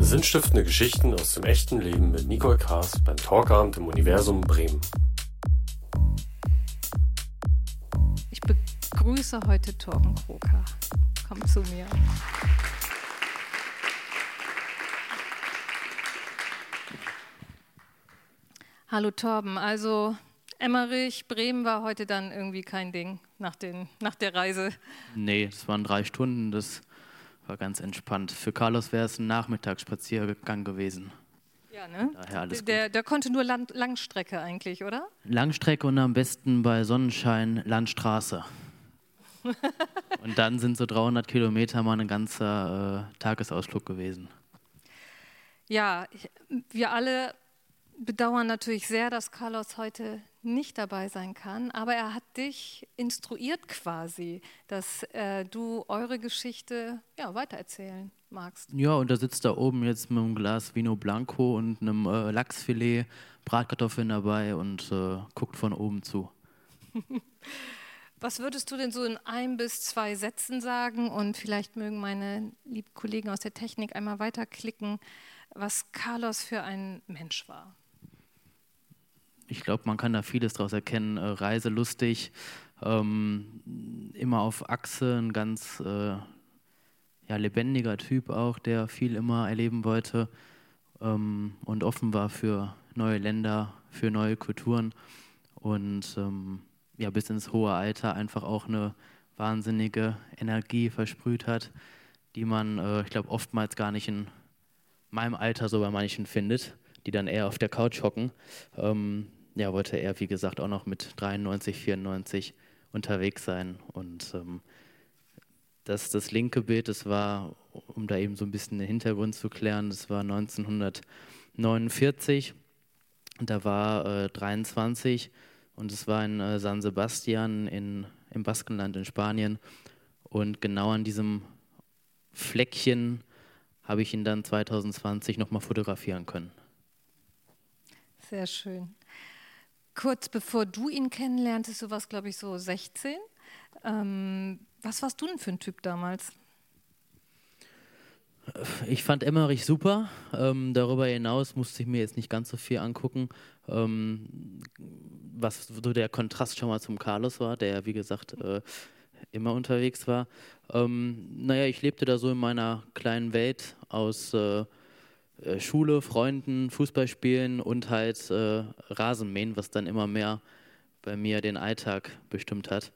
Sinnstiftende Geschichten aus dem echten Leben mit Nicole Kaas beim Talkabend im Universum Bremen. Ich begrüße heute Torben Kroker. Komm zu mir. Hallo Torben, also Emmerich, Bremen war heute dann irgendwie kein Ding nach, den, nach der Reise. Nee, das waren drei Stunden, das war ganz entspannt. Für Carlos wäre es ein Nachmittagsspaziergang gewesen. Ja, ne? Daher alles der, der konnte nur Land, Langstrecke eigentlich, oder? Langstrecke und am besten bei Sonnenschein Landstraße. und dann sind so 300 Kilometer mal ein ganzer äh, Tagesausflug gewesen. Ja, ich, wir alle bedauern natürlich sehr, dass Carlos heute nicht dabei sein kann, aber er hat dich instruiert quasi, dass äh, du eure Geschichte ja, weitererzählen magst. Ja, und er sitzt da oben jetzt mit einem Glas Vino Blanco und einem äh, Lachsfilet, Bratkartoffeln dabei und äh, guckt von oben zu. Was würdest du denn so in ein bis zwei Sätzen sagen? Und vielleicht mögen meine lieben Kollegen aus der Technik einmal weiterklicken, was Carlos für ein Mensch war ich glaube, man kann da vieles daraus erkennen. Äh, reiselustig, ähm, immer auf Achse, ein ganz äh, ja, lebendiger Typ auch, der viel immer erleben wollte ähm, und offen war für neue Länder, für neue Kulturen und ähm, ja, bis ins hohe Alter einfach auch eine wahnsinnige Energie versprüht hat, die man, äh, ich glaube, oftmals gar nicht in meinem Alter so bei manchen findet, die dann eher auf der Couch hocken. Ähm, ja, wollte er, wie gesagt, auch noch mit 93, 94 unterwegs sein. Und ähm, das, das linke Bild, das war, um da eben so ein bisschen den Hintergrund zu klären, das war 1949. Und da war äh, 23 und es war in äh, San Sebastian in, im Baskenland in Spanien. Und genau an diesem Fleckchen habe ich ihn dann 2020 nochmal fotografieren können. Sehr schön kurz bevor du ihn kennenlerntest, du warst, glaube ich, so 16. Ähm, was warst du denn für ein Typ damals? Ich fand Emmerich super. Ähm, darüber hinaus musste ich mir jetzt nicht ganz so viel angucken. Ähm, was so der Kontrast schon mal zum Carlos war, der, wie gesagt, äh, immer unterwegs war. Ähm, naja, ich lebte da so in meiner kleinen Welt aus. Äh, Schule, Freunden, Fußballspielen und halt äh, Rasenmähen, was dann immer mehr bei mir den Alltag bestimmt hat.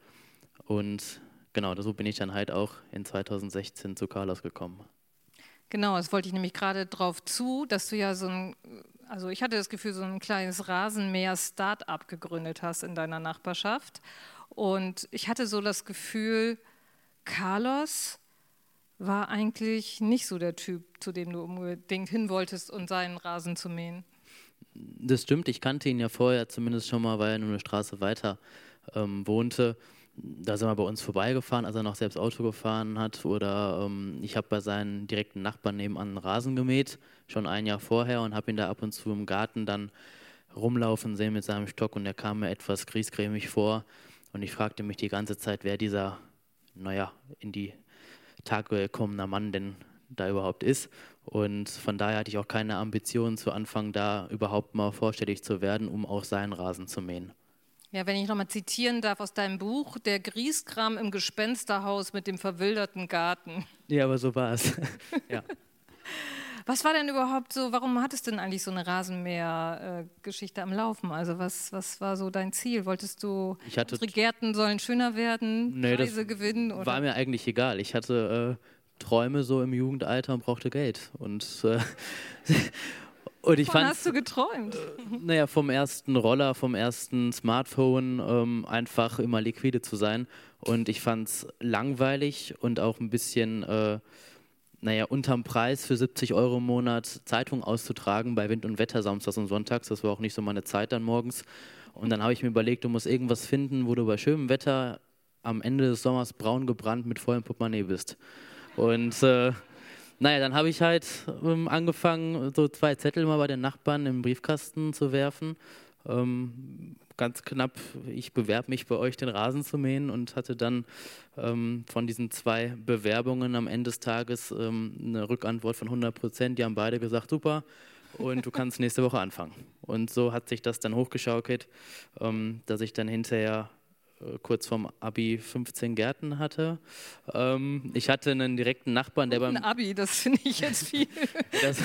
Und genau, so bin ich dann halt auch in 2016 zu Carlos gekommen. Genau, das wollte ich nämlich gerade drauf zu, dass du ja so ein, also ich hatte das Gefühl, so ein kleines Rasenmäher-Start-up gegründet hast in deiner Nachbarschaft. Und ich hatte so das Gefühl, Carlos war eigentlich nicht so der Typ, zu dem du unbedingt hin wolltest um seinen Rasen zu mähen. Das stimmt, ich kannte ihn ja vorher zumindest schon mal, weil er nur eine Straße weiter ähm, wohnte. Da sind wir bei uns vorbeigefahren, als er noch selbst Auto gefahren hat. Oder ähm, ich habe bei seinen direkten Nachbarn nebenan einen Rasen gemäht, schon ein Jahr vorher, und habe ihn da ab und zu im Garten dann rumlaufen sehen mit seinem Stock. Und er kam mir etwas griesgrämig vor. Und ich fragte mich die ganze Zeit, wer dieser, naja, in die Tag gekommener Mann denn da überhaupt ist. Und von daher hatte ich auch keine Ambition zu Anfang da überhaupt mal vorstellig zu werden, um auch seinen Rasen zu mähen. Ja, wenn ich nochmal zitieren darf aus deinem Buch, der Grieskram im Gespensterhaus mit dem verwilderten Garten. Ja, aber so war es. ja. Was war denn überhaupt so, warum hattest du denn eigentlich so eine Rasenmäher-Geschichte am Laufen? Also was, was war so dein Ziel? Wolltest du, ich hatte, unsere Gärten sollen schöner werden, nee, Preise gewinnen? Oder? War mir eigentlich egal. Ich hatte äh, Träume so im Jugendalter und brauchte Geld. Und, äh, und ich fand, hast du geträumt? Äh, naja, vom ersten Roller, vom ersten Smartphone, ähm, einfach immer liquide zu sein. Und ich fand es langweilig und auch ein bisschen äh, naja, unterm Preis für 70 Euro im Monat Zeitung auszutragen bei Wind und Wetter samstags und sonntags. Das war auch nicht so meine Zeit dann morgens. Und dann habe ich mir überlegt, du musst irgendwas finden, wo du bei schönem Wetter am Ende des Sommers braun gebrannt mit vollem Portemonnaie bist. Und äh, naja, dann habe ich halt ähm, angefangen, so zwei Zettel mal bei den Nachbarn im Briefkasten zu werfen. Ähm, ganz knapp, ich bewerbe mich bei euch, den Rasen zu mähen und hatte dann ähm, von diesen zwei Bewerbungen am Ende des Tages ähm, eine Rückantwort von 100 Prozent. Die haben beide gesagt, super, und du kannst nächste Woche anfangen. Und so hat sich das dann hochgeschaukelt, ähm, dass ich dann hinterher kurz vorm Abi 15 Gärten hatte. Ähm, ich hatte einen direkten Nachbarn, der beim Abi, das finde ich jetzt viel. das,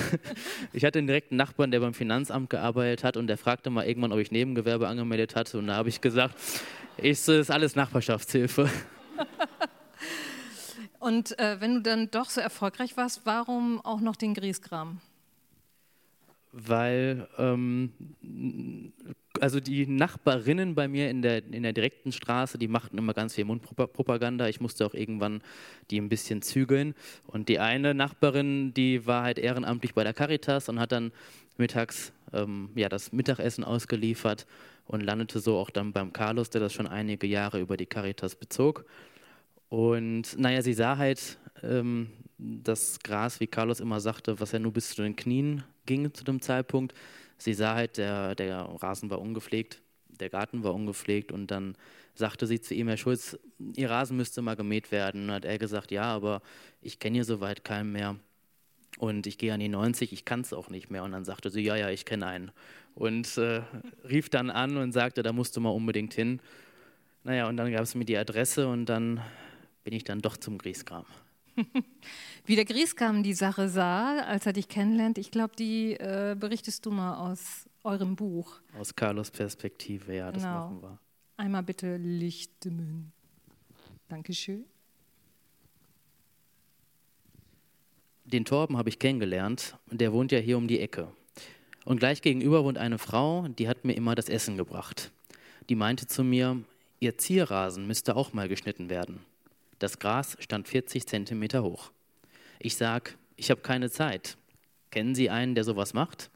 ich hatte einen direkten Nachbarn, der beim Finanzamt gearbeitet hat und der fragte mal irgendwann, ob ich Nebengewerbe angemeldet hatte und da habe ich gesagt, ich, das ist alles Nachbarschaftshilfe. und äh, wenn du dann doch so erfolgreich warst, warum auch noch den Grieskram? weil ähm, also die Nachbarinnen bei mir in der, in der direkten Straße, die machten immer ganz viel Mundpropaganda. Ich musste auch irgendwann die ein bisschen zügeln. Und die eine Nachbarin, die war halt ehrenamtlich bei der Caritas und hat dann mittags ähm, ja, das Mittagessen ausgeliefert und landete so auch dann beim Carlos, der das schon einige Jahre über die Caritas bezog. Und naja, sie sah halt ähm, das Gras, wie Carlos immer sagte, was ja nur bis zu den Knien ging zu dem Zeitpunkt. Sie sah halt, der, der Rasen war ungepflegt, der Garten war ungepflegt und dann sagte sie zu ihm, Herr Schulz, Ihr Rasen müsste mal gemäht werden. Und hat er gesagt, ja, aber ich kenne hier soweit keinen mehr. Und ich gehe an die 90, ich kann es auch nicht mehr. Und dann sagte sie, ja, ja, ich kenne einen. Und äh, rief dann an und sagte, da musst du mal unbedingt hin. Naja, und dann gab es mir die Adresse und dann bin ich dann doch zum Grieskram. Wie der Grieskam die Sache sah, als er dich kennenlernt, ich glaube, die äh, berichtest du mal aus eurem Buch. Aus Carlos Perspektive, ja, das genau. machen wir. Einmal bitte Lichtmen. Dankeschön. Den Torben habe ich kennengelernt und der wohnt ja hier um die Ecke. Und gleich gegenüber wohnt eine Frau, die hat mir immer das Essen gebracht. Die meinte zu mir, ihr Zierrasen müsste auch mal geschnitten werden. Das Gras stand 40 Zentimeter hoch. Ich sag, ich habe keine Zeit. Kennen Sie einen, der sowas macht?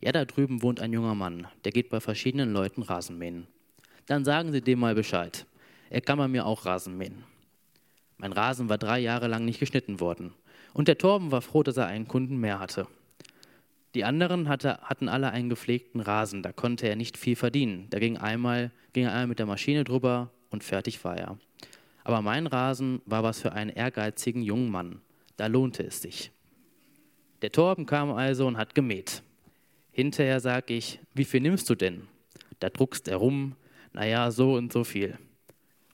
Ja, da drüben wohnt ein junger Mann, der geht bei verschiedenen Leuten Rasen mähen. Dann sagen Sie dem mal Bescheid. Er kann bei mir auch Rasen mähen. Mein Rasen war drei Jahre lang nicht geschnitten worden. Und der Torben war froh, dass er einen Kunden mehr hatte. Die anderen hatte, hatten alle einen gepflegten Rasen, da konnte er nicht viel verdienen. Da ging, einmal, ging er einmal mit der Maschine drüber und fertig war er. Aber mein Rasen war was für einen ehrgeizigen jungen Mann. Da lohnte es sich. Der Torben kam also und hat gemäht. Hinterher sag ich, wie viel nimmst du denn? Da druckst er rum, naja, so und so viel.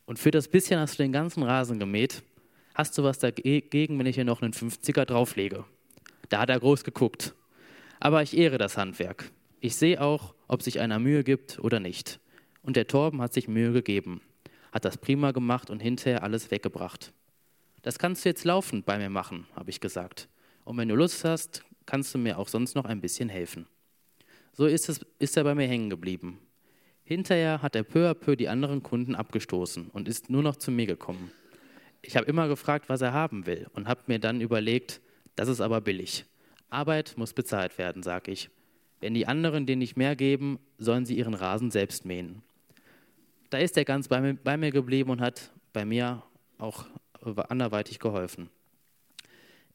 Und für das bisschen hast du den ganzen Rasen gemäht. Hast du was dagegen, wenn ich hier noch einen 50er drauflege? Da hat er groß geguckt. Aber ich ehre das Handwerk. Ich sehe auch, ob sich einer Mühe gibt oder nicht. Und der Torben hat sich Mühe gegeben hat das prima gemacht und hinterher alles weggebracht. Das kannst du jetzt laufend bei mir machen, habe ich gesagt. Und wenn du Lust hast, kannst du mir auch sonst noch ein bisschen helfen. So ist, es, ist er bei mir hängen geblieben. Hinterher hat er peu à peu die anderen Kunden abgestoßen und ist nur noch zu mir gekommen. Ich habe immer gefragt, was er haben will und habe mir dann überlegt, das ist aber billig. Arbeit muss bezahlt werden, sage ich. Wenn die anderen denen nicht mehr geben, sollen sie ihren Rasen selbst mähen da ist er ganz bei mir, bei mir geblieben und hat bei mir auch anderweitig geholfen.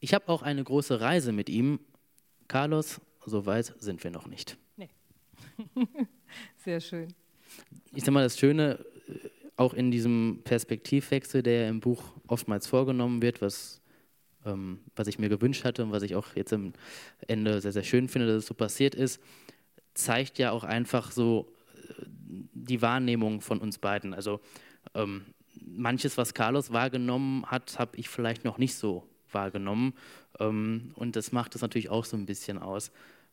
Ich habe auch eine große Reise mit ihm. Carlos, so weit sind wir noch nicht. Nee. Sehr schön. Ich sage mal, das Schöne, äh, auch in diesem Perspektivwechsel, der im Buch oftmals vorgenommen wird, was, ähm, was ich mir gewünscht hatte und was ich auch jetzt am Ende sehr, sehr schön finde, dass es so passiert ist, zeigt ja auch einfach so die Wahrnehmung von uns beiden. Also ähm, manches, was Carlos wahrgenommen hat, habe ich vielleicht noch nicht so wahrgenommen. Ähm, und das macht es natürlich auch so ein bisschen aus.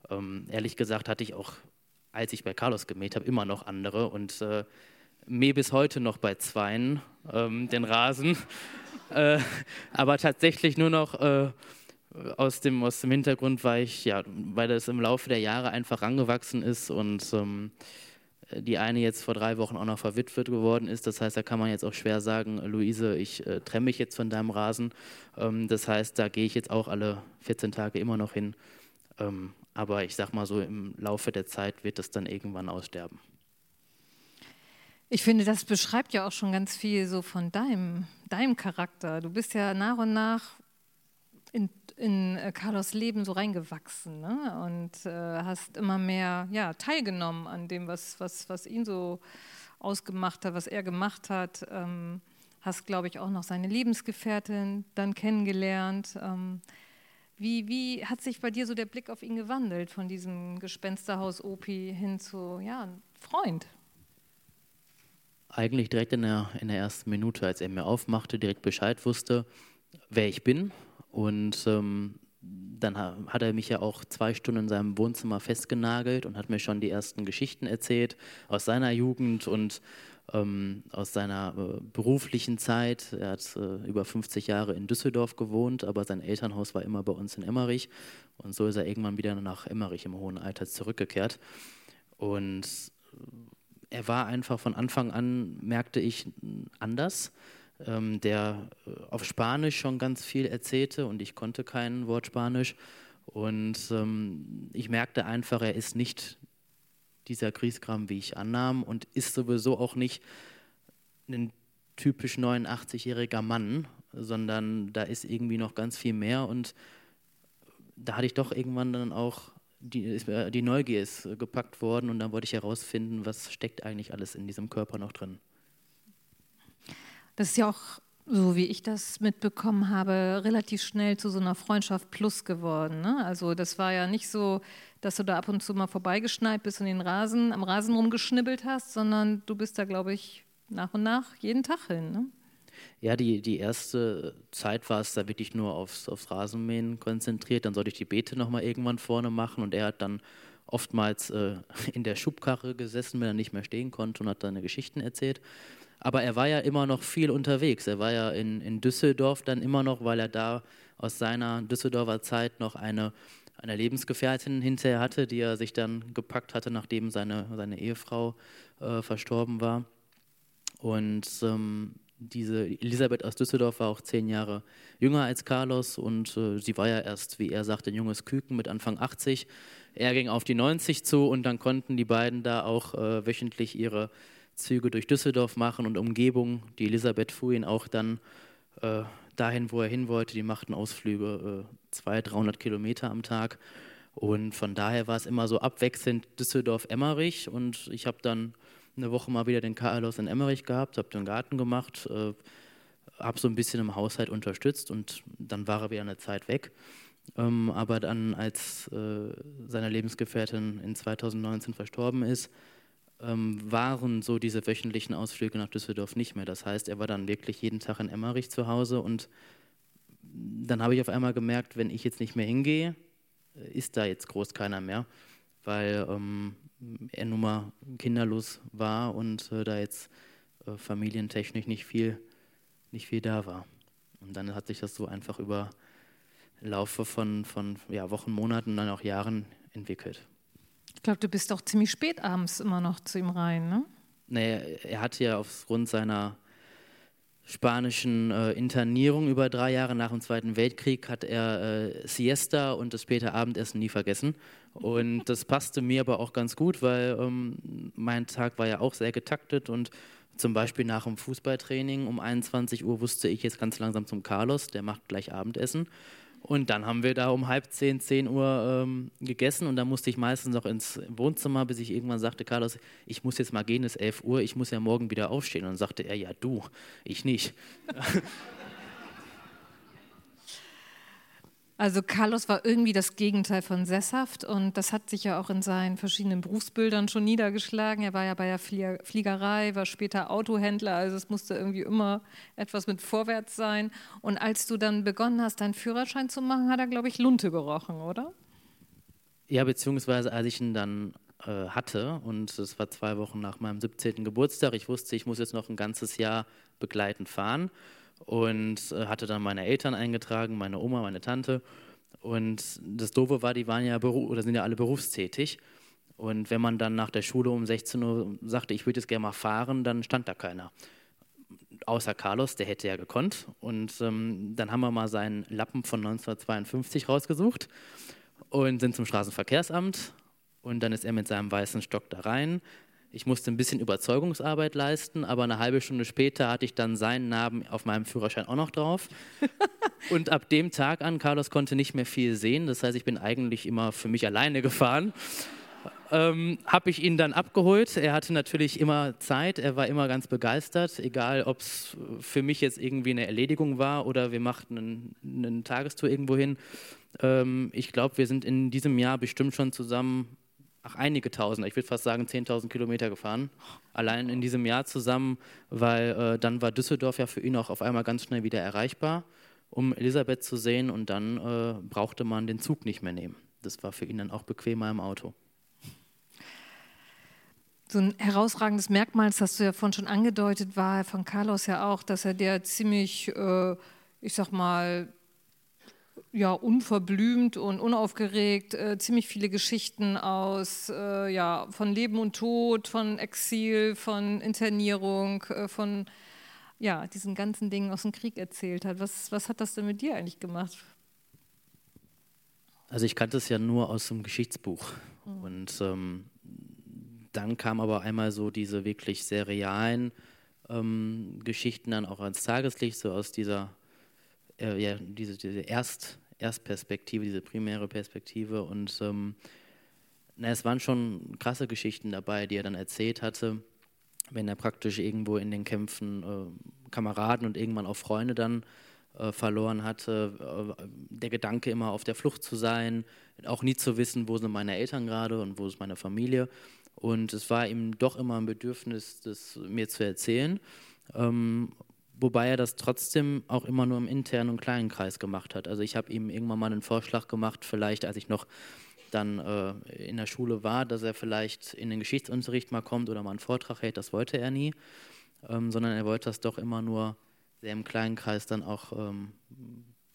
Ähm, ehrlich gesagt hatte ich auch, als ich bei Carlos gemäht habe, immer noch andere und äh, mähe bis heute noch bei Zweien ähm, den Rasen. äh, aber tatsächlich nur noch äh, aus, dem, aus dem Hintergrund, weil ich, ja, weil das im Laufe der Jahre einfach angewachsen ist und ähm, die eine jetzt vor drei Wochen auch noch verwitwet geworden ist. Das heißt, da kann man jetzt auch schwer sagen, Luise, ich äh, trenne mich jetzt von deinem Rasen. Ähm, das heißt, da gehe ich jetzt auch alle 14 Tage immer noch hin. Ähm, aber ich sag mal so, im Laufe der Zeit wird das dann irgendwann aussterben. Ich finde, das beschreibt ja auch schon ganz viel so von deinem, deinem Charakter. Du bist ja nach und nach in, in äh, Carlos Leben so reingewachsen ne? und äh, hast immer mehr ja, teilgenommen an dem, was, was, was ihn so ausgemacht hat, was er gemacht hat. Ähm, hast, glaube ich, auch noch seine Lebensgefährtin dann kennengelernt. Ähm, wie, wie hat sich bei dir so der Blick auf ihn gewandelt, von diesem Gespensterhaus Opi hin zu ja, Freund? Eigentlich direkt in der, in der ersten Minute, als er mir aufmachte, direkt Bescheid wusste, wer ich bin. Und ähm, dann hat er mich ja auch zwei Stunden in seinem Wohnzimmer festgenagelt und hat mir schon die ersten Geschichten erzählt aus seiner Jugend und ähm, aus seiner äh, beruflichen Zeit. Er hat äh, über 50 Jahre in Düsseldorf gewohnt, aber sein Elternhaus war immer bei uns in Emmerich. Und so ist er irgendwann wieder nach Emmerich im hohen Alter zurückgekehrt. Und äh, er war einfach von Anfang an, merkte ich, anders. Ähm, der äh, auf Spanisch schon ganz viel erzählte und ich konnte kein Wort Spanisch. Und ähm, ich merkte einfach, er ist nicht dieser Griesgram, wie ich annahm, und ist sowieso auch nicht ein typisch 89-jähriger Mann, sondern da ist irgendwie noch ganz viel mehr und da hatte ich doch irgendwann dann auch die, die Neugier ist gepackt worden und dann wollte ich herausfinden, was steckt eigentlich alles in diesem Körper noch drin. Das ist ja auch so wie ich das mitbekommen habe, relativ schnell zu so einer Freundschaft plus geworden. Ne? Also das war ja nicht so, dass du da ab und zu mal vorbeigeschneit bist und den Rasen, am Rasen rumgeschnibbelt hast, sondern du bist da, glaube ich, nach und nach jeden Tag hin. Ne? Ja, die, die erste Zeit war es da wirklich nur aufs, aufs Rasenmähen konzentriert. Dann sollte ich die Beete nochmal irgendwann vorne machen und er hat dann oftmals äh, in der Schubkarre gesessen, wenn er nicht mehr stehen konnte und hat dann Geschichten erzählt. Aber er war ja immer noch viel unterwegs. Er war ja in, in Düsseldorf dann immer noch, weil er da aus seiner Düsseldorfer Zeit noch eine, eine Lebensgefährtin hinterher hatte, die er sich dann gepackt hatte, nachdem seine, seine Ehefrau äh, verstorben war. Und ähm, diese Elisabeth aus Düsseldorf war auch zehn Jahre jünger als Carlos und äh, sie war ja erst, wie er sagte, ein junges Küken mit Anfang 80. Er ging auf die 90 zu und dann konnten die beiden da auch äh, wöchentlich ihre Züge durch Düsseldorf machen und Umgebung. Die Elisabeth fuhr ihn auch dann äh, dahin, wo er hin wollte. Die machten Ausflüge äh, 200, 300 Kilometer am Tag. Und von daher war es immer so abwechselnd Düsseldorf-Emmerich. Und ich habe dann eine Woche mal wieder den Carlos in Emmerich gehabt, habe den Garten gemacht, äh, habe so ein bisschen im Haushalt unterstützt und dann war er wieder eine Zeit weg. Ähm, aber dann, als äh, seine Lebensgefährtin in 2019 verstorben ist, ähm, waren so diese wöchentlichen Ausflüge nach Düsseldorf nicht mehr. Das heißt, er war dann wirklich jeden Tag in Emmerich zu Hause und dann habe ich auf einmal gemerkt, wenn ich jetzt nicht mehr hingehe, ist da jetzt groß keiner mehr, weil ähm, er nun mal kinderlos war und äh, da jetzt äh, familientechnisch nicht viel, nicht viel da war. Und dann hat sich das so einfach über Laufe von, von ja, Wochen, Monaten, dann auch Jahren entwickelt. Ich glaube, du bist auch ziemlich spät abends immer noch zu ihm rein, ne? Nee, er hatte ja aufgrund seiner spanischen äh, Internierung über drei Jahre nach dem Zweiten Weltkrieg hat er äh, Siesta und das späte Abendessen nie vergessen. Und das passte mir aber auch ganz gut, weil ähm, mein Tag war ja auch sehr getaktet und zum Beispiel nach dem Fußballtraining um 21 Uhr wusste ich jetzt ganz langsam zum Carlos, der macht gleich Abendessen. Und dann haben wir da um halb zehn, zehn Uhr ähm, gegessen und dann musste ich meistens noch ins Wohnzimmer, bis ich irgendwann sagte, Carlos, ich muss jetzt mal gehen, es ist 11 Uhr, ich muss ja morgen wieder aufstehen. Und dann sagte er, ja du, ich nicht. Also Carlos war irgendwie das Gegenteil von sesshaft und das hat sich ja auch in seinen verschiedenen Berufsbildern schon niedergeschlagen. Er war ja bei der Fliegerei, war später Autohändler, also es musste irgendwie immer etwas mit vorwärts sein. Und als du dann begonnen hast, deinen Führerschein zu machen, hat er, glaube ich, Lunte gerochen, oder? Ja, beziehungsweise als ich ihn dann äh, hatte und es war zwei Wochen nach meinem 17. Geburtstag, ich wusste, ich muss jetzt noch ein ganzes Jahr begleitend fahren und äh, hatte dann meine Eltern eingetragen, meine Oma, meine Tante. Und das Doofe war, die waren ja oder sind ja alle berufstätig. Und wenn man dann nach der Schule um 16 Uhr sagte, ich würde jetzt gerne mal fahren, dann stand da keiner. Außer Carlos, der hätte ja gekonnt. Und ähm, dann haben wir mal seinen Lappen von 1952 rausgesucht und sind zum Straßenverkehrsamt. Und dann ist er mit seinem weißen Stock da rein, Ich musste ein bisschen Überzeugungsarbeit leisten, aber eine halbe Stunde später hatte ich dann seinen Namen auf meinem Führerschein auch noch drauf. Und ab dem Tag an, Carlos konnte nicht mehr viel sehen. Das heißt, ich bin eigentlich immer für mich alleine gefahren. Ähm, habe ich ihn dann abgeholt. Er hatte natürlich immer Zeit, er war immer ganz begeistert, egal ob es für mich jetzt irgendwie eine Erledigung war oder wir machten einen, einen Tagestour irgendwo hin. Ähm, ich glaube, wir sind in diesem Jahr bestimmt schon zusammen ach, einige Tausend, ich würde fast sagen 10.000 Kilometer gefahren, allein in diesem Jahr zusammen, weil äh, dann war Düsseldorf ja für ihn auch auf einmal ganz schnell wieder erreichbar, um Elisabeth zu sehen und dann äh, brauchte man den Zug nicht mehr nehmen. Das war für ihn dann auch bequemer im Auto. So ein herausragendes Merkmal, das hast du ja vorhin schon angedeutet, war von Carlos ja auch, dass er dir ziemlich, äh, ich sag mal, ja, unverblümt und unaufgeregt äh, ziemlich viele Geschichten aus äh, ja, von Leben und Tod, von Exil, von Internierung, äh, von ja, diesen ganzen Dingen aus dem Krieg erzählt hat. Was, was hat das denn mit dir eigentlich gemacht? Also ich kannte es ja nur aus dem Geschichtsbuch. Mhm. Und ähm, dann kam aber einmal so diese wirklich sehr realen ähm, Geschichten dann auch ans Tageslicht, so aus dieser äh, ja, diese, diese Erst, Erstperspektive, diese primäre Perspektive. Und ähm, na, es waren schon krasse Geschichten dabei, die er dann erzählt hatte, wenn er praktisch irgendwo in den Kämpfen äh, Kameraden und irgendwann auch Freunde dann äh, verloren hatte. Äh, der Gedanke immer auf der Flucht zu sein, auch nie zu wissen, wo sind meine Eltern gerade und wo ist meine Familie. Und es war ihm doch immer ein Bedürfnis, das mir zu erzählen. Ähm, wobei er das trotzdem auch immer nur im internen und kleinen Kreis gemacht hat. Also ich habe ihm irgendwann mal einen Vorschlag gemacht, vielleicht als ich noch dann äh, in der Schule war, dass er vielleicht in den Geschichtsunterricht mal kommt oder mal einen Vortrag hält. Das wollte er nie, ähm, sondern er wollte das doch immer nur sehr im kleinen Kreis dann auch ähm,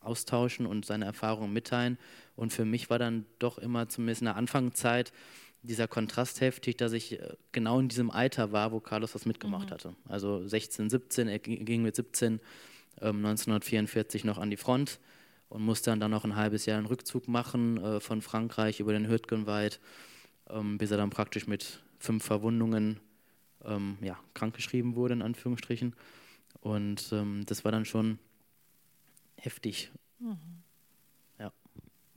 austauschen und seine Erfahrungen mitteilen. Und für mich war dann doch immer zumindest in der Anfangszeit dieser Kontrast heftig, dass ich äh, genau in diesem Alter war, wo Carlos das mitgemacht mhm. hatte. Also 16, 17, er ging mit 17 ähm, 1944 noch an die Front und musste dann, dann noch ein halbes Jahr einen Rückzug machen äh, von Frankreich über den Hürtgenwald, ähm, bis er dann praktisch mit fünf Verwundungen ähm, ja, krankgeschrieben wurde, in Anführungsstrichen. Und ähm, das war dann schon heftig. Mhm.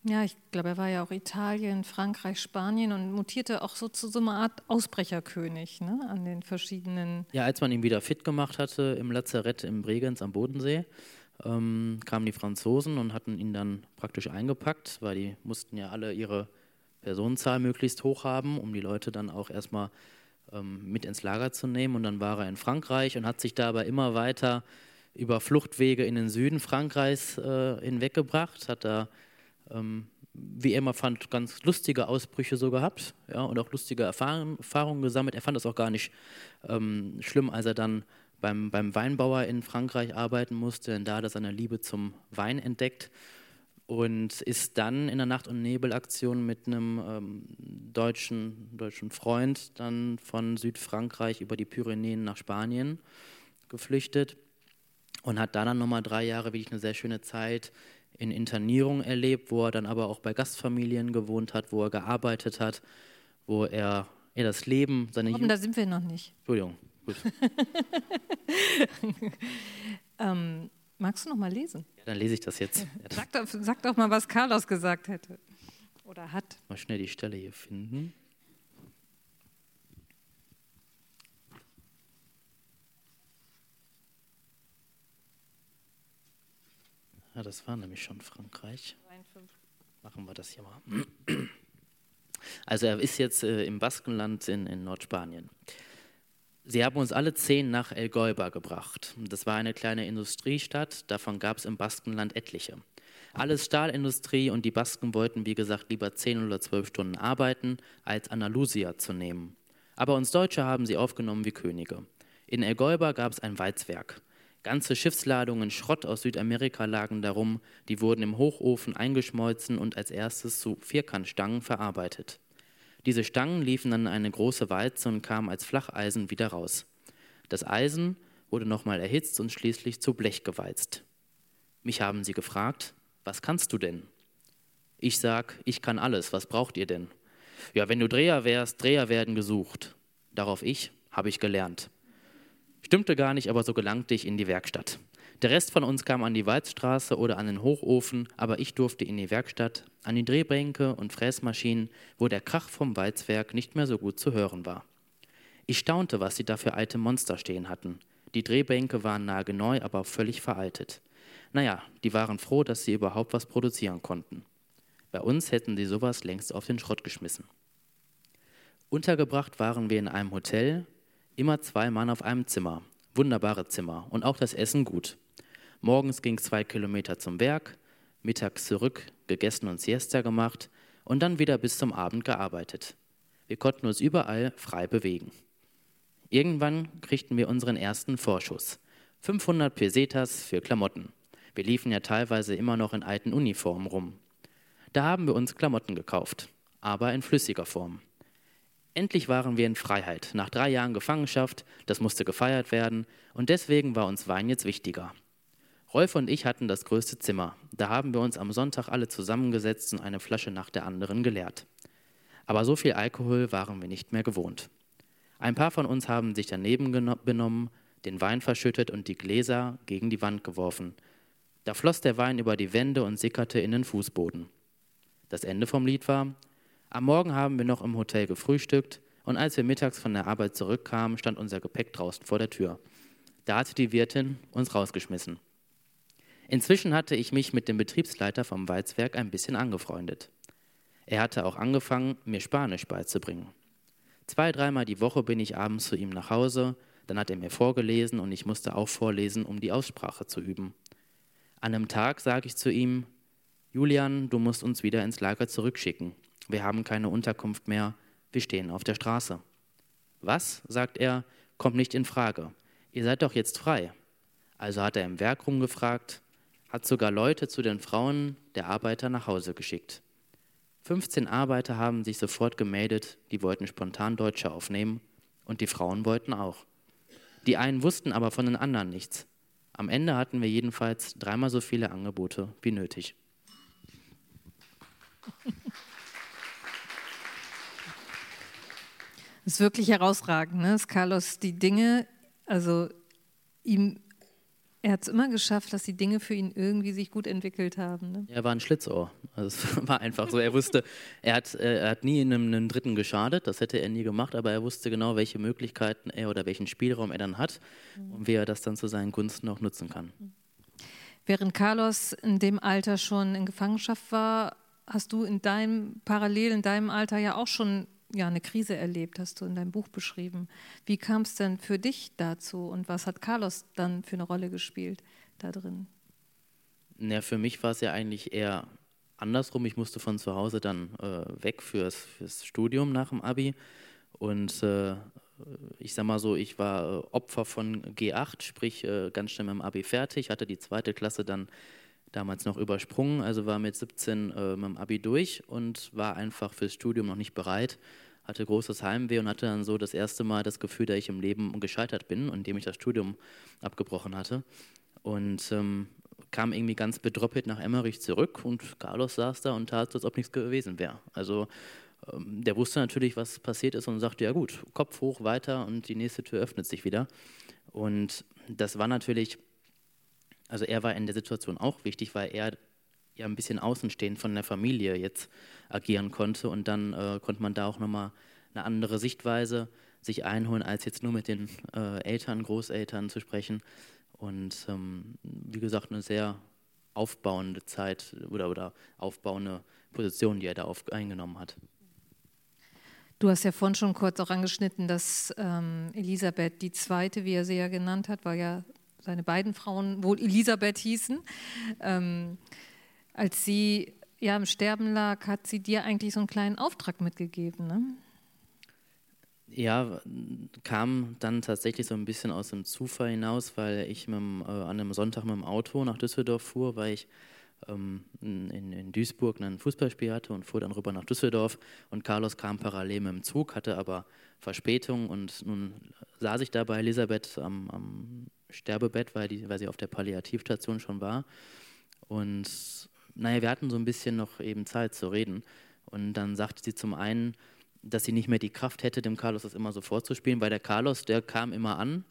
Ja, ich glaube, er war ja auch Italien, Frankreich, Spanien und mutierte auch so zu so einer Art Ausbrecherkönig ne, an den verschiedenen. Ja, als man ihn wieder fit gemacht hatte im Lazarett im Bregenz am Bodensee, ähm, kamen die Franzosen und hatten ihn dann praktisch eingepackt, weil die mussten ja alle ihre Personenzahl möglichst hoch haben, um die Leute dann auch erstmal ähm, mit ins Lager zu nehmen. Und dann war er in Frankreich und hat sich da aber immer weiter über Fluchtwege in den Süden Frankreichs äh, hinweggebracht, hat da ähm, wie er immer fand, ganz lustige Ausbrüche so gehabt ja, und auch lustige Erfahrungen, Erfahrungen gesammelt. Er fand das auch gar nicht ähm, schlimm, als er dann beim, beim Weinbauer in Frankreich arbeiten musste, denn da hat er seine Liebe zum Wein entdeckt und ist dann in der Nacht- und Nebelaktion mit einem ähm, deutschen, deutschen Freund dann von Südfrankreich über die Pyrenäen nach Spanien geflüchtet und hat da dann nochmal drei Jahre wirklich eine sehr schöne Zeit in Internierung erlebt, wo er dann aber auch bei Gastfamilien gewohnt hat, wo er gearbeitet hat, wo er, er das Leben, seine Jugend. Da sind wir noch nicht. Entschuldigung. Gut. ähm, magst du noch mal lesen? Ja, dann lese ich das jetzt. sag, doch, sag doch mal, was Carlos gesagt hätte. Oder hat. Mal schnell die Stelle hier finden. Ja, das war nämlich schon Frankreich. Machen wir das hier mal. Also er ist jetzt äh, im Baskenland in, in, Nordspanien. Sie haben uns alle zehn nach El Goiba gebracht. Das war eine kleine Industriestadt, davon gab es im Baskenland etliche. Alles Stahlindustrie und die Basken wollten, wie gesagt, lieber zehn oder zwölf Stunden arbeiten, als Andalusia zu nehmen. Aber uns Deutsche haben sie aufgenommen wie Könige. In El Goiba gab es ein Walzwerk. Ganze Schiffsladungen Schrott aus Südamerika lagen darum, die wurden im Hochofen eingeschmolzen und als erstes zu Vierkantstangen verarbeitet. Diese Stangen liefen dann in eine große Walze und kamen als Flacheisen wieder raus. Das Eisen wurde nochmal erhitzt und schließlich zu Blech gewalzt. Mich haben sie gefragt, was kannst du denn? Ich sag, ich kann alles, was braucht ihr denn? Ja, wenn du Dreher wärst, Dreher werden gesucht. Darauf ich, habe ich gelernt. Stimmte gar nicht, aber so gelangte ich in die Werkstatt. Der Rest von uns kam an die Walzstraße oder an den Hochofen, aber ich durfte in die Werkstatt, an die Drehbänke und Fräsmaschinen, wo der Krach vom Walzwerk nicht mehr so gut zu hören war. Ich staunte, was sie da für alte Monster stehen hatten. Die Drehbänke waren nagelneu, aber völlig veraltet. Naja, die waren froh, dass sie überhaupt was produzieren konnten. Bei uns hätten sie sowas längst auf den Schrott geschmissen. Untergebracht waren wir in einem Hotel, immer zwei Mann auf einem Zimmer. Wunderbare Zimmer und auch das Essen gut. Morgens ging zwei Kilometer zum Werk, mittags zurück, gegessen und Siesta gemacht und dann wieder bis zum Abend gearbeitet. Wir konnten uns überall frei bewegen. Irgendwann kriegten wir unseren ersten Vorschuss. 500 Pesetas für Klamotten. Wir liefen ja teilweise immer noch in alten Uniformen rum. Da haben wir uns Klamotten gekauft, aber in flüssiger Form. Endlich waren wir in Freiheit, nach drei Jahren Gefangenschaft, das musste gefeiert werden, und deswegen war uns Wein jetzt wichtiger. Rolf und ich hatten das größte Zimmer. Da haben wir uns am Sonntag alle zusammengesetzt und eine Flasche nach der anderen geleert. Aber so viel Alkohol waren wir nicht mehr gewohnt. Ein paar von uns haben sich daneben benommen, den Wein verschüttet und die Gläser gegen die Wand geworfen. Da floss der Wein über die Wände und sickerte in den Fußboden. Das Ende vom Lied war, am Morgen haben wir noch im Hotel gefrühstückt und als wir mittags von der Arbeit zurückkamen, stand unser Gepäck draußen vor der Tür. Da hatte die Wirtin uns rausgeschmissen. Inzwischen hatte ich mich mit dem Betriebsleiter vom Walzwerk ein bisschen angefreundet. Er hatte auch angefangen, mir Spanisch beizubringen. Zwei, dreimal die Woche bin ich abends zu ihm nach Hause, dann hat er mir vorgelesen und ich musste auch vorlesen, um die Aussprache zu üben. An einem Tag sage ich zu ihm, Julian, du musst uns wieder ins Lager zurückschicken. Wir haben keine Unterkunft mehr, wir stehen auf der Straße. Was, sagt er, kommt nicht in Frage. Ihr seid doch jetzt frei. Also hat er im Werk rumgefragt, hat sogar Leute zu den Frauen der Arbeiter nach Hause geschickt. 15 Arbeiter haben sich sofort gemeldet, die wollten spontan Deutsche aufnehmen und die Frauen wollten auch. Die einen wussten aber von den anderen nichts. Am Ende hatten wir jedenfalls dreimal so viele Angebote wie nötig. Das ist wirklich herausragend, ne? dass Carlos die Dinge, also ihm er hat es immer geschafft, dass die Dinge für ihn irgendwie sich gut entwickelt haben. Ne? Er war ein Schlitzohr. Also es war einfach so. Er wusste, er hat, äh, er hat nie in einem, einem, Dritten geschadet, das hätte er nie gemacht, aber er wusste genau, welche Möglichkeiten er oder welchen Spielraum er dann hat mhm. und wie er das dann zu seinen Gunsten auch nutzen kann. Während Carlos in dem Alter schon in Gefangenschaft war, hast du in deinem parallel in deinem Alter ja auch schon ja, eine Krise erlebt, hast du in deinem Buch beschrieben. Wie kam es denn für dich dazu und was hat Carlos dann für eine Rolle gespielt da drin? Ja, für mich war es ja eigentlich eher andersrum. Ich musste von zu Hause dann äh, weg fürs, fürs Studium nach dem Abi. Und äh, ich sag mal so, ich war äh, Opfer von G8, sprich äh, ganz schnell mit dem Abi fertig, hatte die zweite Klasse dann damals noch übersprungen, also war mit 17 äh, mit dem Abi durch und war einfach fürs Studium noch nicht bereit, hatte großes Heimweh und hatte dann so das erste Mal das Gefühl, dass ich im Leben gescheitert bin, indem ich das Studium abgebrochen hatte. Und ähm, kam irgendwie ganz bedroppelt nach Emmerich zurück und Carlos saß da und tat, als ob nichts gewesen wäre. Also ähm, der wusste natürlich, was passiert ist und sagte, ja gut, Kopf hoch, weiter und die nächste Tür öffnet sich wieder. Und das war natürlich also er war in der Situation auch wichtig, weil er ja ein bisschen außenstehend von der Familie jetzt agieren konnte und dann äh, konnte man da auch nochmal eine andere Sichtweise sich einholen, als jetzt nur mit den äh, Eltern, Großeltern zu sprechen. Und ähm, wie gesagt, eine sehr aufbauende Zeit oder, oder aufbauende Position, die er da auf, eingenommen hat. Du hast ja vorhin schon kurz auch angeschnitten, dass ähm, Elisabeth die zweite, wie er sie ja genannt hat, war ja seine beiden Frauen wohl Elisabeth hießen. Ähm, als sie ja im Sterben lag, hat sie dir eigentlich so einen kleinen Auftrag mitgegeben, ne? Ja, kam dann tatsächlich so ein bisschen aus dem Zufall hinaus, weil ich mit äh, an einem Sonntag mit dem Auto nach Düsseldorf fuhr, weil ich ähm, in, in, Duisburg ein Fußballspiel hatte und fuhr dann rüber nach Düsseldorf. Und Carlos kam parallel mit dem Zug, hatte aber Verspätung und nun saß ich da bei Elisabeth am, am Sterbebett, weil, die, weil sie auf der Palliativstation schon war. Und naja, wir hatten so ein bisschen noch eben Zeit zu reden. Und dann sagte sie zum einen, dass sie nicht mehr die Kraft hätte, dem Carlos das immer so vorzuspielen, weil der Carlos, der kam immer an,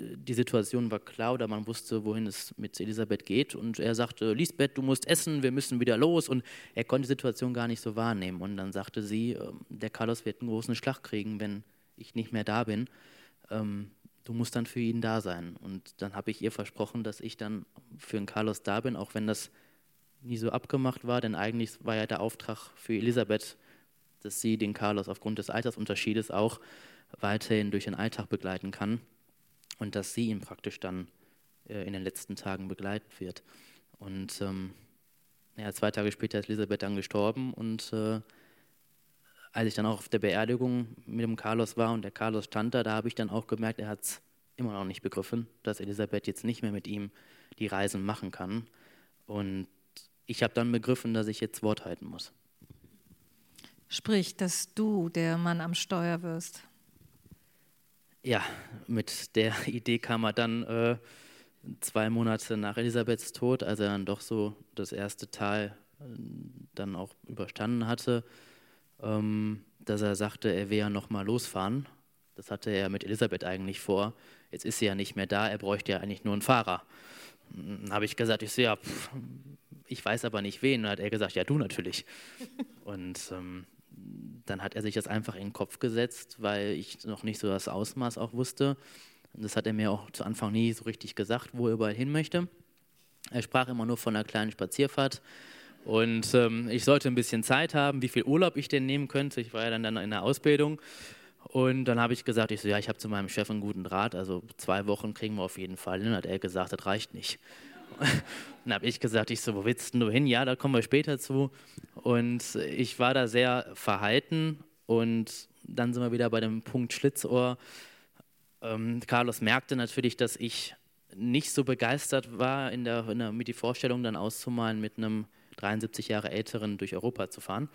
die Situation war klar oder man wusste, wohin es mit Elisabeth geht und er sagte, Lisbeth, du musst essen, wir müssen wieder los und er konnte die Situation gar nicht so wahrnehmen und dann sagte sie, ähm, der Carlos wird einen großen Schlag kriegen, wenn ich nicht mehr da bin. Ähm, du musst dann für ihn da sein und dann habe ich ihr versprochen, dass ich dann für den Carlos da bin, auch wenn das nie so abgemacht war, denn eigentlich war ja der Auftrag für Elisabeth, dass sie den Carlos aufgrund des Altersunterschiedes auch weiterhin durch den Alltag begleiten kann und dass sie ihn praktisch dann äh, in den letzten Tagen begleiten wird. Und ähm, ja, zwei Tage später ist Elisabeth dann gestorben und äh, als ich dann auch auf der Beerdigung mit dem Carlos war und der Carlos stand da, da habe ich dann auch gemerkt, er hat es immer noch nicht begriffen, dass Elisabeth jetzt nicht mehr mit ihm die Reisen machen kann. Und ich habe dann begriffen, dass ich jetzt Wort halten muss. Sprich, dass du der Mann am Steuer wirst. Ja, mit der Idee kam er dann äh, zwei Monate nach Elisabeths Tod, als er dann doch so das erste Tal äh, dann auch überstanden hatte, dass er sagte, er will ja noch mal losfahren. Das hatte er mit Elisabeth eigentlich vor. Jetzt ist sie ja nicht mehr da, er bräuchte ja eigentlich nur einen Fahrer. Dann habe ich gesagt, ich so, ja, pff, ich weiß aber nicht wen. Dann hat er gesagt, ja, du natürlich. Und ähm, dann hat er sich das einfach in den Kopf gesetzt, weil ich noch nicht so das Ausmaß auch wusste. Und das hat er mir auch zu Anfang nie so richtig gesagt, wo er überall hin möchte. Er sprach immer nur von einer kleinen Spazierfahrt. Und ähm, ich sollte ein bisschen Zeit haben, wie viel Urlaub ich denn nehmen könnte. Ich war ja dann, dann in der Ausbildung. Und dann habe ich gesagt, ich so, ja, ich habe zu meinem Chef einen guten Draht, also zwei Wochen kriegen wir auf jeden Fall hin. Hat er gesagt, das reicht nicht. dann habe ich gesagt, ich so, wo willst du hin? Ja, da kommen wir später zu. Und ich war da sehr verhalten und dann sind wir wieder bei dem Punkt Schlitzohr. Ähm, Carlos merkte natürlich, dass ich nicht so begeistert war, in der, in der, mit die Vorstellung dann auszumalen, mit einem 73 Jahre älteren durch Europa zu fahren.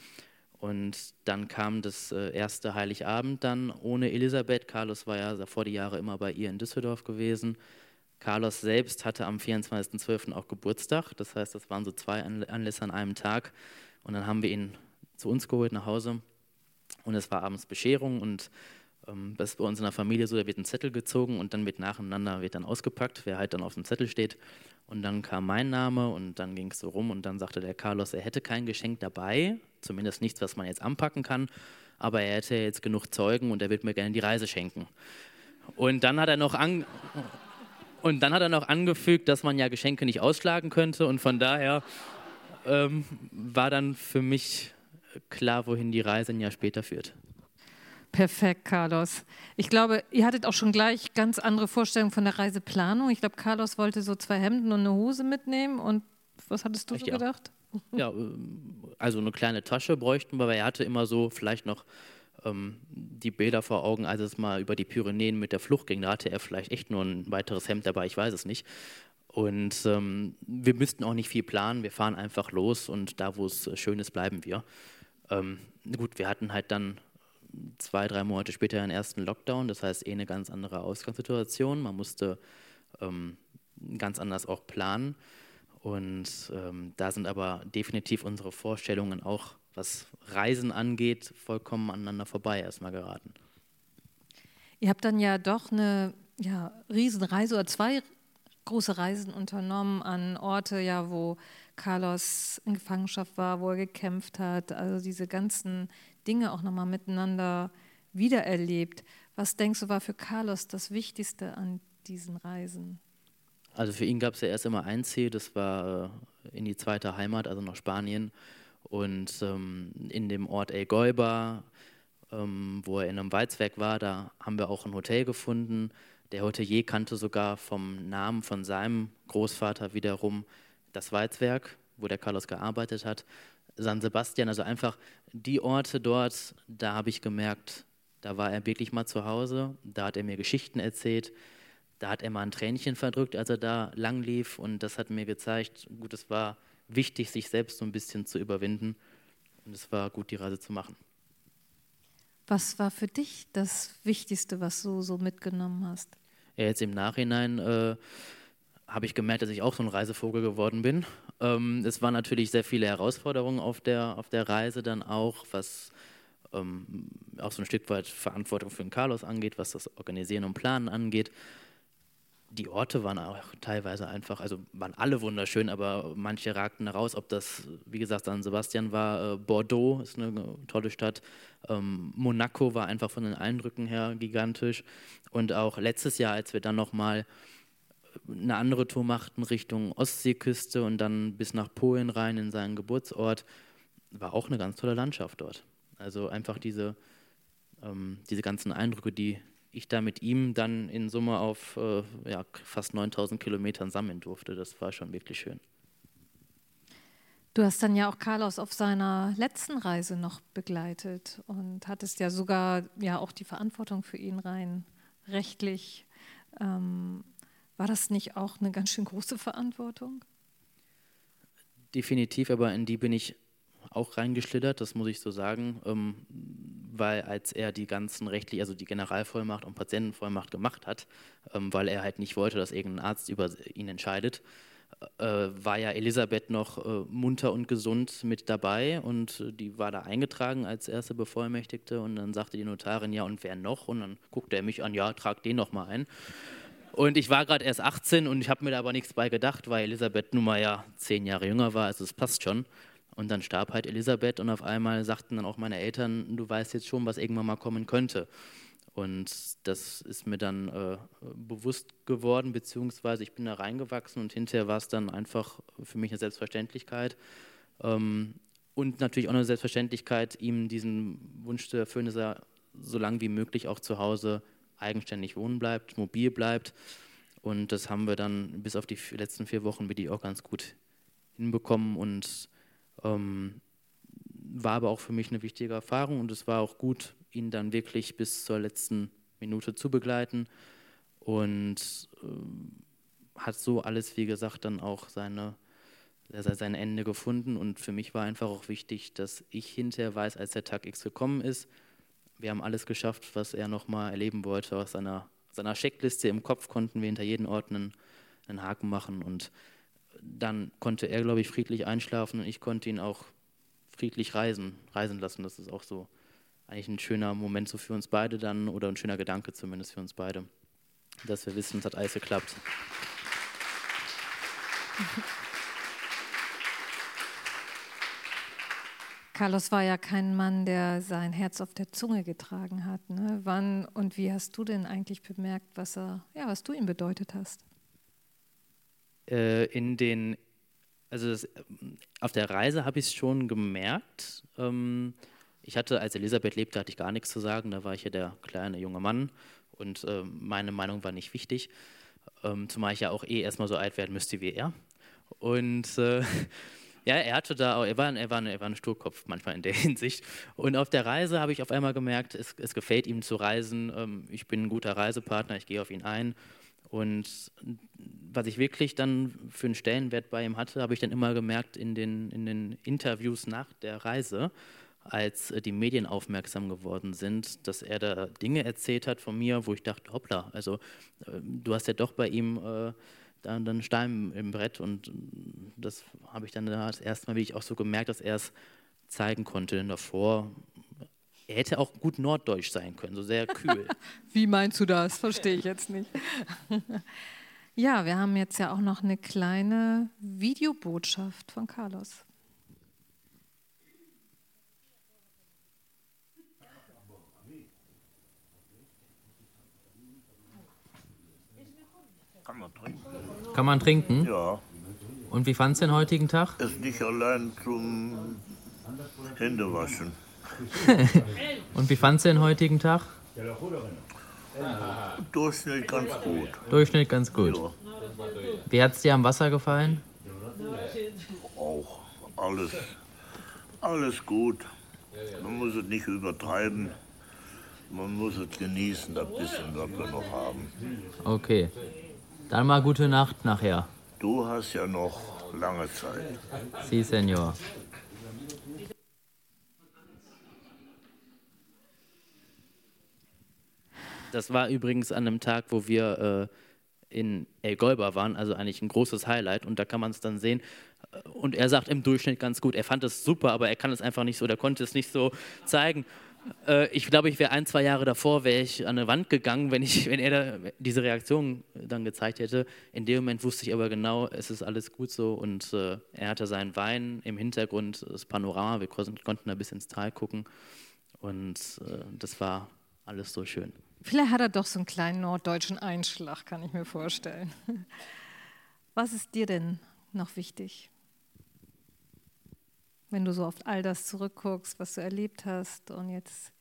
Und dann kam das äh, erste Heiligabend dann ohne Elisabeth. Carlos war ja vor die Jahre immer bei ihr in Düsseldorf gewesen. Carlos selbst hatte am 24.12. auch Geburtstag. Das heißt, das waren so zwei Anlässe an einem Tag. Und dann haben wir ihn zu uns geholt nach Hause. Und es war abends Bescherung und ähm, das ist bei uns in der Familie so, da wird ein Zettel gezogen und dann wird nacheinander wird dann ausgepackt, wer halt dann auf dem Zettel steht. Und dann kam mein Name und dann ging es so rum und dann sagte der Carlos, er hätte kein Geschenk dabei, zumindest nichts, was man jetzt anpacken kann, aber er hätte jetzt genug Zeugen und er wird mir gerne die Reise schenken. Und dann hat er noch an, und dann hat er noch angefügt, dass man ja Geschenke nicht ausschlagen könnte. Und von daher ähm, war dann für mich klar, wohin die Reise ein Jahr später führt. Perfekt, Carlos. Ich glaube, ihr hattet auch schon gleich ganz andere Vorstellungen von der Reiseplanung. Ich glaube, Carlos wollte so zwei Hemden und eine Hose mitnehmen. Und was hattest du Echt, so gedacht? Ja, ähm, also eine kleine Tasche bräuchten wir, weil er hatte immer so vielleicht noch ähm, die Bilder vor Augen, als es mal über die Pyrenäen mit der Flucht ging. Da hatte er vielleicht echt nur ein weiteres Hemd dabei, ich weiß es nicht. Und ähm, wir müssten auch nicht viel planen, wir fahren einfach los und da, wo es schön ist, bleiben wir. Ähm, gut, wir hatten halt dann zwei, drei Monate später den ersten Lockdown, das heißt eh eine ganz andere Ausgangssituation. Man musste ähm, ganz anders auch planen. Und ähm, da sind aber definitiv unsere Vorstellungen auch was Reisen angeht, vollkommen aneinander vorbei erstmal geraten. Ihr habt dann ja doch eine ja, Riesenreise oder zwei große Reisen unternommen an Orte, ja, wo Carlos in Gefangenschaft war, wo er gekämpft hat, also diese ganzen Dinge auch nochmal miteinander wiedererlebt. Was denkst du, war für Carlos das Wichtigste an diesen Reisen? Also für ihn gab es ja erst immer ein Ziel, das war äh, in die zweite Heimat, also nach Spanien. Und ähm, in dem Ort El Goiba, ähm, wo er in einem Weizwerk war, da haben wir auch ein Hotel gefunden. Der Hotelier kannte sogar vom Namen von seinem Großvater wiederum das Weizwerk, wo der Carlos gearbeitet hat. San Sebastian, also einfach die Orte dort, da habe ich gemerkt, da war er wirklich mal zu Hause, da hat er mir Geschichten erzählt, da hat er mal ein Tränchen verdrückt, als er da lang lief und das hat mir gezeigt, gut, es war wichtig, sich selbst so ein bisschen zu überwinden. Und es war gut, die Reise zu machen. Was war für dich das Wichtigste, was du so mitgenommen hast? Ja, jetzt im Nachhinein äh, habe ich gemerkt, dass ich auch so ein Reisevogel geworden bin. Ähm, es waren natürlich sehr viele Herausforderungen auf der, auf der Reise dann auch, was ähm, auch so ein Stück weit Verantwortung für den Carlos angeht, was das Organisieren und Planen angeht. Die Orte waren auch teilweise einfach, also waren alle wunderschön, aber manche ragten heraus, ob das, wie gesagt, San Sebastian war, äh, Bordeaux ist eine tolle Stadt, ähm, Monaco war einfach von den Eindrücken her gigantisch. Und auch letztes Jahr, als wir dann nochmal eine andere Tour machten Richtung Ostseeküste und dann bis nach Polen rein in seinen Geburtsort, war auch eine ganz tolle Landschaft dort. Also einfach diese, ähm, diese ganzen Eindrücke, die ich da mit ihm dann in Summe auf äh, ja, fast 9000 Kilometern sammeln durfte. Das war schon wirklich schön. Du hast dann ja auch Carlos auf seiner letzten Reise noch begleitet und hattest ja sogar ja auch die Verantwortung für ihn rein rechtlich. Ähm, war das nicht auch eine ganz schön große Verantwortung? Definitiv, aber in die bin ich auch reingeschlittert, das muss ich so sagen, ähm, weil als er die ganzen rechtlich, also die Generalvollmacht und Patientenvollmacht gemacht hat, ähm, weil er halt nicht wollte, dass irgendein Arzt über ihn entscheidet, äh, war ja Elisabeth noch äh, munter und gesund mit dabei und die war da eingetragen als erste Bevollmächtigte und dann sagte die Notarin, ja und wer noch? Und dann guckte er mich an, ja, trag den noch mal ein. Und ich war gerade erst 18 und ich habe mir da aber nichts bei gedacht, weil Elisabeth nun mal ja zehn Jahre jünger war, also es passt schon. Und dann starb halt Elisabeth und auf einmal sagten dann auch meine Eltern, du weißt jetzt schon, was irgendwann mal kommen könnte. Und das ist mir dann äh, bewusst geworden, beziehungsweise ich bin da reingewachsen und hinterher war es dann einfach für mich eine Selbstverständlichkeit. Ähm, und natürlich auch eine Selbstverständlichkeit, ihm diesen Wunsch zu erfüllen, dass er so lange wie möglich auch zu Hause eigenständig wohnen bleibt, mobil bleibt. Und das haben wir dann bis auf die letzten vier Wochen wirklich auch ganz gut hinbekommen. Und ähm, war aber auch für mich eine wichtige Erfahrung. Und es war auch gut, ihn dann wirklich bis zur letzten Minute zu begleiten. Und äh, hat so alles, wie gesagt, dann auch seine, sein Ende gefunden. Und für mich war einfach auch wichtig, dass ich hinterher weiß, als der Tag X gekommen ist, wir haben alles geschafft, was er nochmal erleben wollte. Aus seiner, seiner Checkliste im Kopf konnten wir hinter jedem Ort einen, einen Haken machen und dann konnte er, glaube ich, friedlich einschlafen und ich konnte ihn auch friedlich reisen, reisen lassen. Das ist auch so eigentlich ein schöner Moment so für uns beide dann oder ein schöner Gedanke zumindest für uns beide, dass wir wissen, es hat alles geklappt. Carlos war ja kein Mann, der sein Herz auf der Zunge getragen hat. Ne? Wann und wie hast du denn eigentlich bemerkt, was er, ja, was du ihm bedeutet hast? äh, in den, also das, auf der Reise habe ich es schon gemerkt. Ähm, ich hatte, als Elisabeth lebte, hatte ich gar nichts zu sagen. Da war ich ja der kleine junge Mann und äh, meine Meinung war nicht wichtig. Ähm, zumal ich ja auch eh erstmal so alt werden müsste wie er. Und äh, ja, er hatte da, er war, er, war er war ein Sturkopf manchmal in der Hinsicht. Und auf der Reise habe ich auf einmal gemerkt, es, es gefällt ihm zu reisen. Ähm, ich bin ein guter Reisepartner, ich gehe auf ihn ein. Und was ich wirklich dann für einen Stellenwert bei ihm hatte, habe ich dann immer gemerkt in den, in den Interviews nach der Reise, als die Medien aufmerksam geworden sind, dass er da Dinge erzählt hat von mir, wo ich dachte, hoppla, also äh, du hast ja doch bei ihm äh, da einen Stein im Brett und das habe ich dann das erste Mal wirklich auch so gemerkt, dass er es zeigen konnte. Davor er hätte auch gut norddeutsch sein können, so sehr kühl. Wie meinst du das? Verstehe ich jetzt nicht. ja, wir haben jetzt ja auch noch eine kleine Videobotschaft von Carlos. Kann man trinken. Kann man trinken? Ja. Und wie fandest du den heutigen Tag? Ist nicht allein zum Händewaschen. Und wie fandst du den heutigen Tag? Durchschnitt ganz gut. Durchschnitt ganz gut. Ja. Wie hat es dir am Wasser gefallen? Auch alles, alles gut. Man muss es nicht übertreiben. Man muss es genießen, das bisschen, was wir noch haben. Okay. Dann mal gute Nacht nachher. Du hast ja noch lange Zeit. Si, Senor. Das war übrigens an einem Tag, wo wir äh, in El Golba waren, also eigentlich ein großes Highlight. Und da kann man es dann sehen. Und er sagt im Durchschnitt ganz gut, er fand es super, aber er kann es einfach nicht so, der konnte es nicht so zeigen. Äh, ich glaube, ich wäre ein, zwei Jahre davor, wäre ich an eine Wand gegangen, wenn, ich, wenn er da diese Reaktion dann gezeigt hätte. In dem Moment wusste ich aber genau, es ist alles gut so und äh, er hatte seinen Wein im Hintergrund, das Panorama, wir konnten da bis ins Tal gucken und äh, das war alles so schön. Vielleicht hat er doch so einen kleinen norddeutschen Einschlag, kann ich mir vorstellen. Was ist dir denn noch wichtig? Wenn du so auf all das zurückguckst, was du erlebt hast und jetzt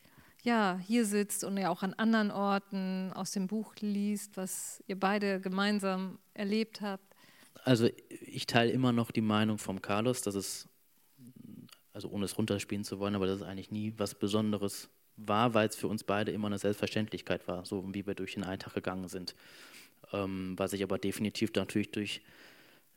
ja, hier sitzt und ja auch an anderen Orten aus dem Buch liest, was ihr beide gemeinsam erlebt habt? Also ich teile immer noch die Meinung vom Carlos, dass es, also ohne es runterspielen zu wollen, aber dass es eigentlich nie was Besonderes war, weil es für uns beide immer eine Selbstverständlichkeit war, so wie wir durch den Alltag gegangen sind. Ähm, was ich aber definitiv natürlich durch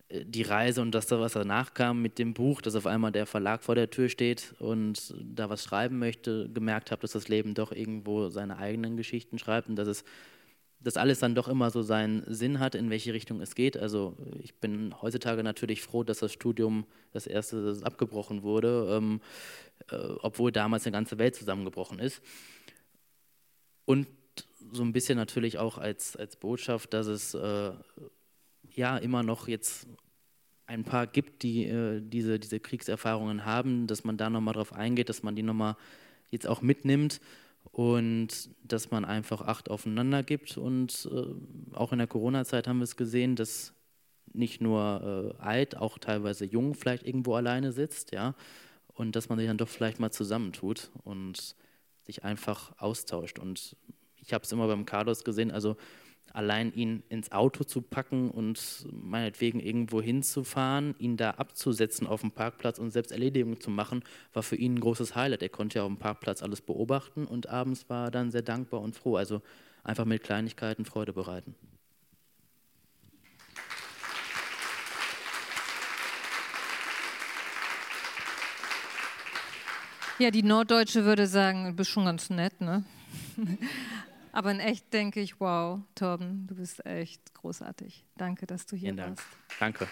die Reise und das, was danach kam mit dem Buch, dass auf einmal der Verlag vor der Tür steht und da was schreiben möchte, gemerkt habe, dass das Leben doch irgendwo seine eigenen Geschichten schreibt und dass es dass alles dann doch immer so seinen Sinn hat, in welche Richtung es geht. Also ich bin heutzutage natürlich froh, dass das Studium das erste das abgebrochen wurde, ähm, äh, obwohl damals eine ganze Welt zusammengebrochen ist. Und so ein bisschen natürlich auch als, als Botschaft, dass es äh, ja immer noch jetzt ein paar gibt, die äh, diese, diese Kriegserfahrungen haben, dass man da nochmal drauf eingeht, dass man die nochmal jetzt auch mitnimmt und dass man einfach Acht aufeinander gibt. Und äh, auch in der Corona-Zeit haben wir es gesehen, dass nicht nur äh, alt, auch teilweise jung vielleicht irgendwo alleine sitzt, ja, und dass man sich dann doch vielleicht mal zusammentut und sich einfach austauscht. Und ich habe es immer beim Carlos gesehen, also allein ihn ins Auto zu packen und meinetwegen irgendwo hinzufahren, ihn da abzusetzen auf dem Parkplatz und selbst Erledigungen zu machen, war für ihn ein großes Highlight. Er konnte ja auf dem Parkplatz alles beobachten und abends war er dann sehr dankbar und froh. Also einfach mit Kleinigkeiten Freude bereiten. Ja, die Norddeutsche würde sagen, du bist schon ganz nett, ne? Aber in echt denke ich, wow, Torben, du bist echt großartig. Danke, dass du hier Vielen warst. Dank. Danke.